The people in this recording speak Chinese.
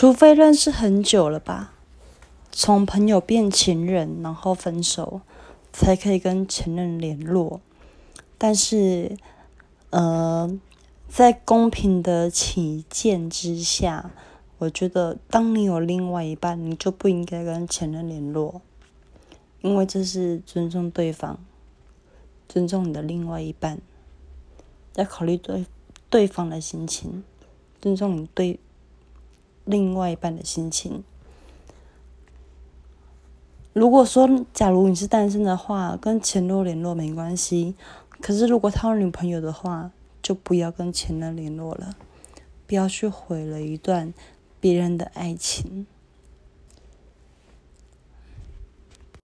除非认识很久了吧，从朋友变情人，然后分手，才可以跟前任联络。但是，呃，在公平的起见之下，我觉得当你有另外一半，你就不应该跟前任联络，因为这是尊重对方，尊重你的另外一半，要考虑对对方的心情，尊重你对另外一半的心情。如果说，假如你是单身的话，跟前任联络没关系。可是，如果他有女朋友的话，就不要跟前任联络了，不要去毁了一段别人的爱情。